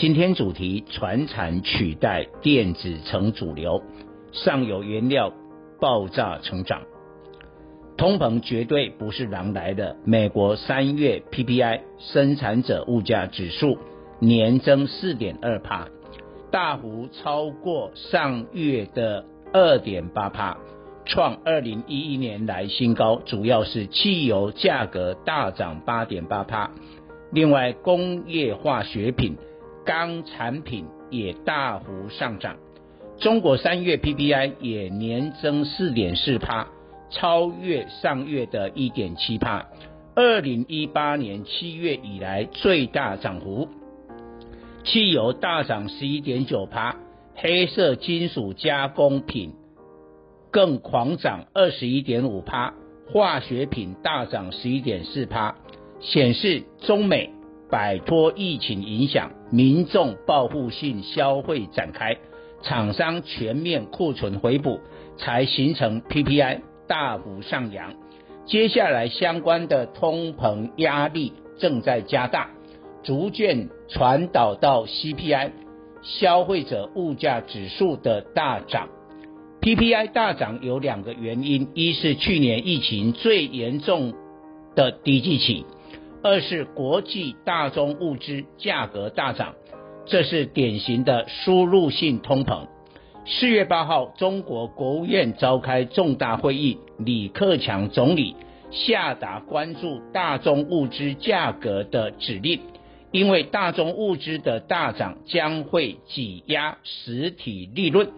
今天主题：传产取代电子成主流，上游原料爆炸成长，通膨绝对不是狼来的。美国三月 PPI 生产者物价指数。年增四点二帕，大幅超过上月的二点八帕，创二零一一年来新高。主要是汽油价格大涨八点八帕，另外工业化学品、钢产品也大幅上涨。中国三月 PPI 也年增四点四趴，超越上月的一点七趴，二零一八年七月以来最大涨幅。汽油大涨十一点九趴，黑色金属加工品更狂涨二十一点五趴，化学品大涨十一点四趴，显示中美摆脱疫情影响，民众报复性消费展开，厂商全面库存回补，才形成 PPI 大幅上扬。接下来相关的通膨压力正在加大。逐渐传导到 CPI 消费者物价指数的大涨，PPI 大涨有两个原因：一是去年疫情最严重的低基期，二是国际大宗物资价格大涨，这是典型的输入性通膨。四月八号，中国国务院召开重大会议，李克强总理下达关注大宗物资价格的指令。因为大宗物资的大涨将会挤压实体利润，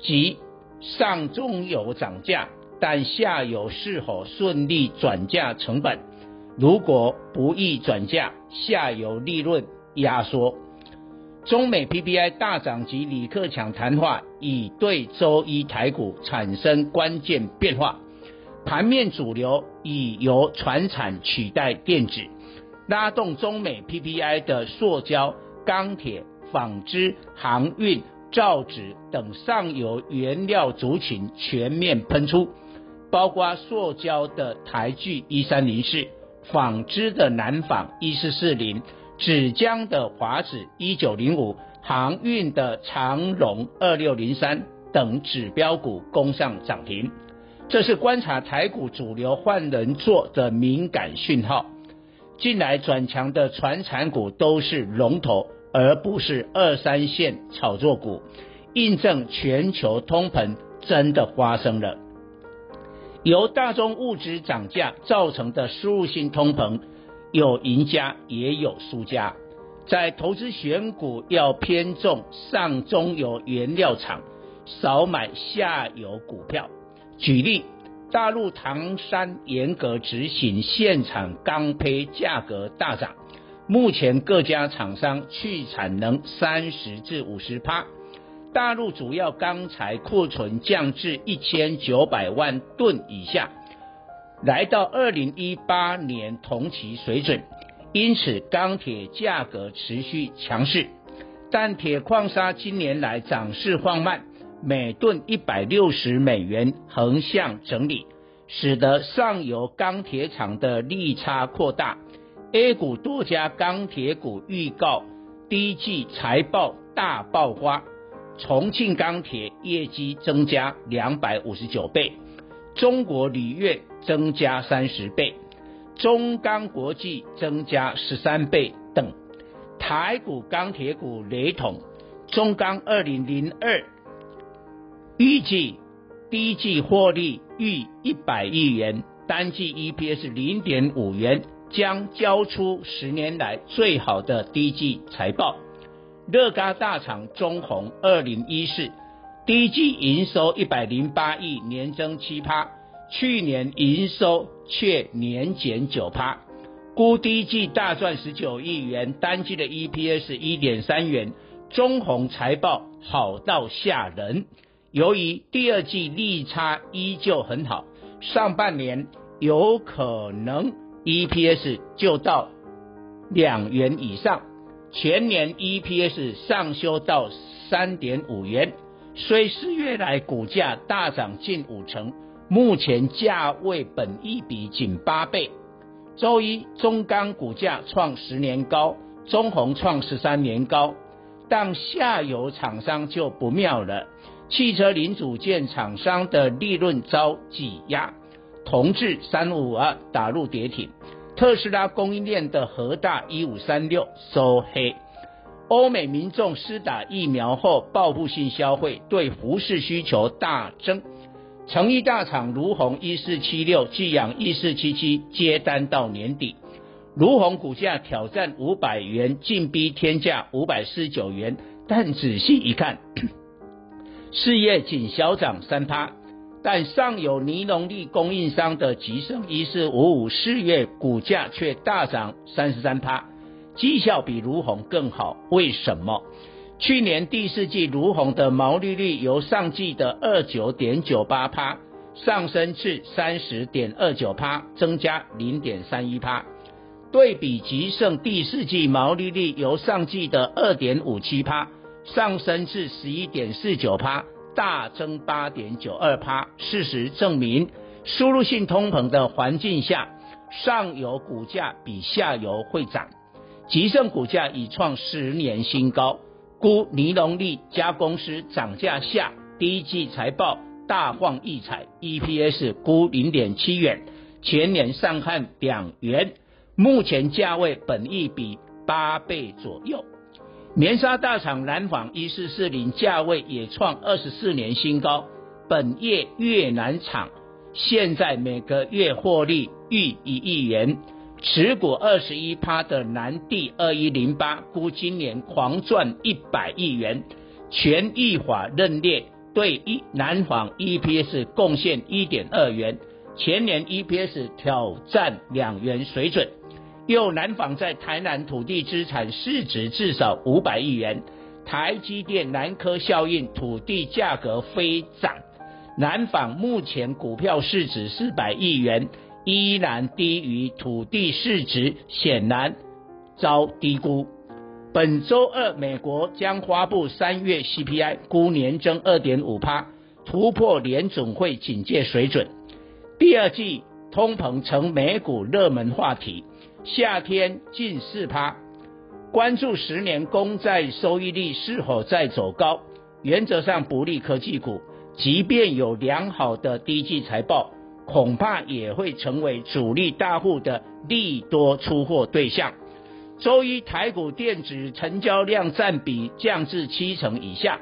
即上中游涨价，但下游是否顺利转嫁成本？如果不易转嫁，下游利润压缩。中美 PPI 大涨及李克强谈话已对周一台股产生关键变化，盘面主流已由传产取代电子。拉动中美 PPI 的塑胶、钢铁、纺织、航运、造纸等上游原料族群全面喷出，包括塑胶的台聚一三零四、纺织的南纺一四四零、纸浆的华纸一九零五、航运的长荣二六零三等指标股攻上涨停，这是观察台股主流换人做的敏感讯号。近来转强的传产股都是龙头，而不是二三线炒作股，印证全球通膨真的发生了。由大宗物资涨价造成的输入性通膨，有赢家也有输家。在投资选股要偏重上中游原料厂，少买下游股票。举例。大陆唐山严格执行现场钢坯价格大涨，目前各家厂商去产能三十至五十趴。大陆主要钢材库存降至一千九百万吨以下，来到二零一八年同期水准，因此钢铁价格持续强势，但铁矿砂今年来涨势放慢。每吨一百六十美元横向整理，使得上游钢铁厂的利差扩大。A 股多家钢铁股预告第一季财报大爆发，重庆钢铁业绩增加两百五十九倍，中国铝业增加三十倍，中钢国际增加十三倍等。台股钢铁股雷同，中钢二零零二。预计第一季获利逾一百亿元，单季 EPS 零点五元，将交出十年来最好的第一季财报。乐嘎大厂中鸿二零一四第一季营收一百零八亿，年增七趴，去年营收却年减九趴，估第一季大赚十九亿元，单季的 EPS 一点三元，中鸿财报好到吓人，由于第二季利差依旧很好，上半年有可能 EPS 就到两元以上，全年 EPS 上修到三点五元。虽四月来股价大涨近五成，目前价位本益比仅八倍。周一中钢股价创十年高，中红创十三年高，但下游厂商就不妙了，汽车零组件厂商的利润遭挤压，同质三五二打入跌停，特斯拉供应链的和大一五三六收黑。欧美民众施打疫苗后报复性消费，对服饰需求大增。成衣大厂儒鸿一四七六、聚阳一四七七接单到年底，儒鸿股价挑战五百元，劲逼天价五百四十九元。但仔细一看，事业仅小涨三趴，但上有尼龙粒供应商的吉盛一四五五四月股价却大涨三十三趴。绩效比卢鸿更好，为什么？去年第四季卢鸿的毛利率由上季的二九点九八趴上升至三十点二九趴，增加零点三一趴。对比吉盛第四季毛利率由上季的二点五七趴上升至十一点四九趴，大增八点九二趴。事实证明，输入性通膨的环境下，上游股价比下游会涨。吉盛股价已创十年新高，估尼龙利加公司涨价下，第一季财报大放异彩，EPS 估零点七元，全年上看两元，目前价位本益比八倍左右。棉纱大厂南纺一四四零价位也创二十四年新高，本业越南厂现在每个月获利逾一亿元。持股二十一趴的南地二一零八，估今年狂赚一百亿元，全益法认列对一南纺 EPS 贡献一点二元，全年 EPS 挑战两元水准。又南纺在台南土地资产市值至少五百亿元，台积电南科效应土地价格飞涨，南纺目前股票市值四百亿元。依然低于土地市值，显然遭低估。本周二，美国将发布三月 CPI，估年增二点五趴，突破联总会警戒水准。第二季通膨成美股热门话题，夏天近四趴。关注十年公债收益率是否在走高，原则上不利科技股，即便有良好的第一季财报。恐怕也会成为主力大户的利多出货对象。周一台股电子成交量占比降至七成以下，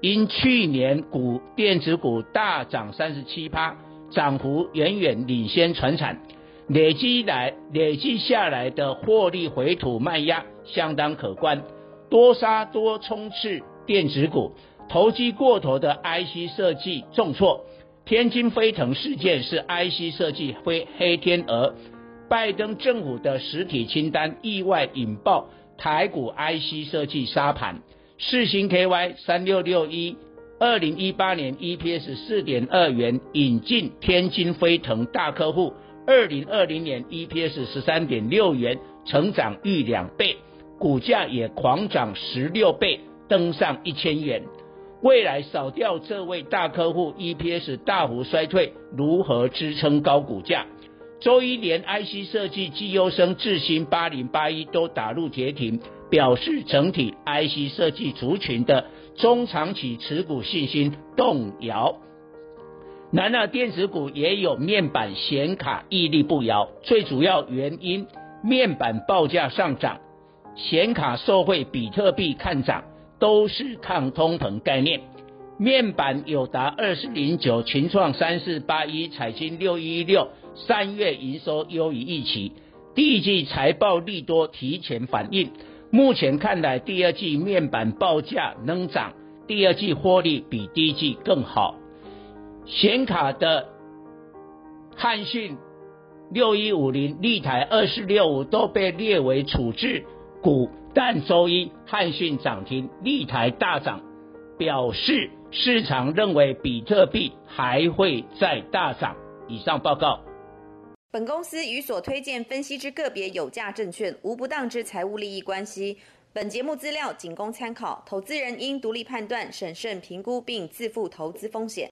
因去年股电子股大涨三十七趴，涨幅远远领先传产，累积来累积下来的获利回吐卖压相当可观，多杀多冲刺电子股，投机过头的 IC 设计重挫。天津飞腾事件是 IC 设计非黑天鹅，拜登政府的实体清单意外引爆台股 IC 设计沙盘。世芯 KY 三六六一，二零一八年 EPS 四点二元，引进天津飞腾大客户，二零二零年 EPS 十三点六元，成长逾两倍，股价也狂涨十六倍，登上一千元。未来少掉这位大客户，EPS 大幅衰退，如何支撑高股价？周一连 IC 设计绩优生智新八零八一都打入跌停，表示整体 IC 设计族群的中长期持股信心动摇。然而电子股也有面板显卡屹立不摇，最主要原因面板报价上涨，显卡受惠比特币看涨。都是抗通膨概念，面板有达二四零九，群创三四八一，彩晶六一六，三月营收优于预期，第一季财报利多提前反应，目前看来第二季面板报价能涨，第二季获利比第一季更好。显卡的汉讯六一五零、立台二四六五都被列为处置股。但周一汉讯涨停，立台大涨，表示市场认为比特币还会再大涨。以上报告。本公司与所推荐分析之个别有价证券无不当之财务利益关系。本节目资料仅供参考，投资人应独立判断、审慎评估并自负投资风险。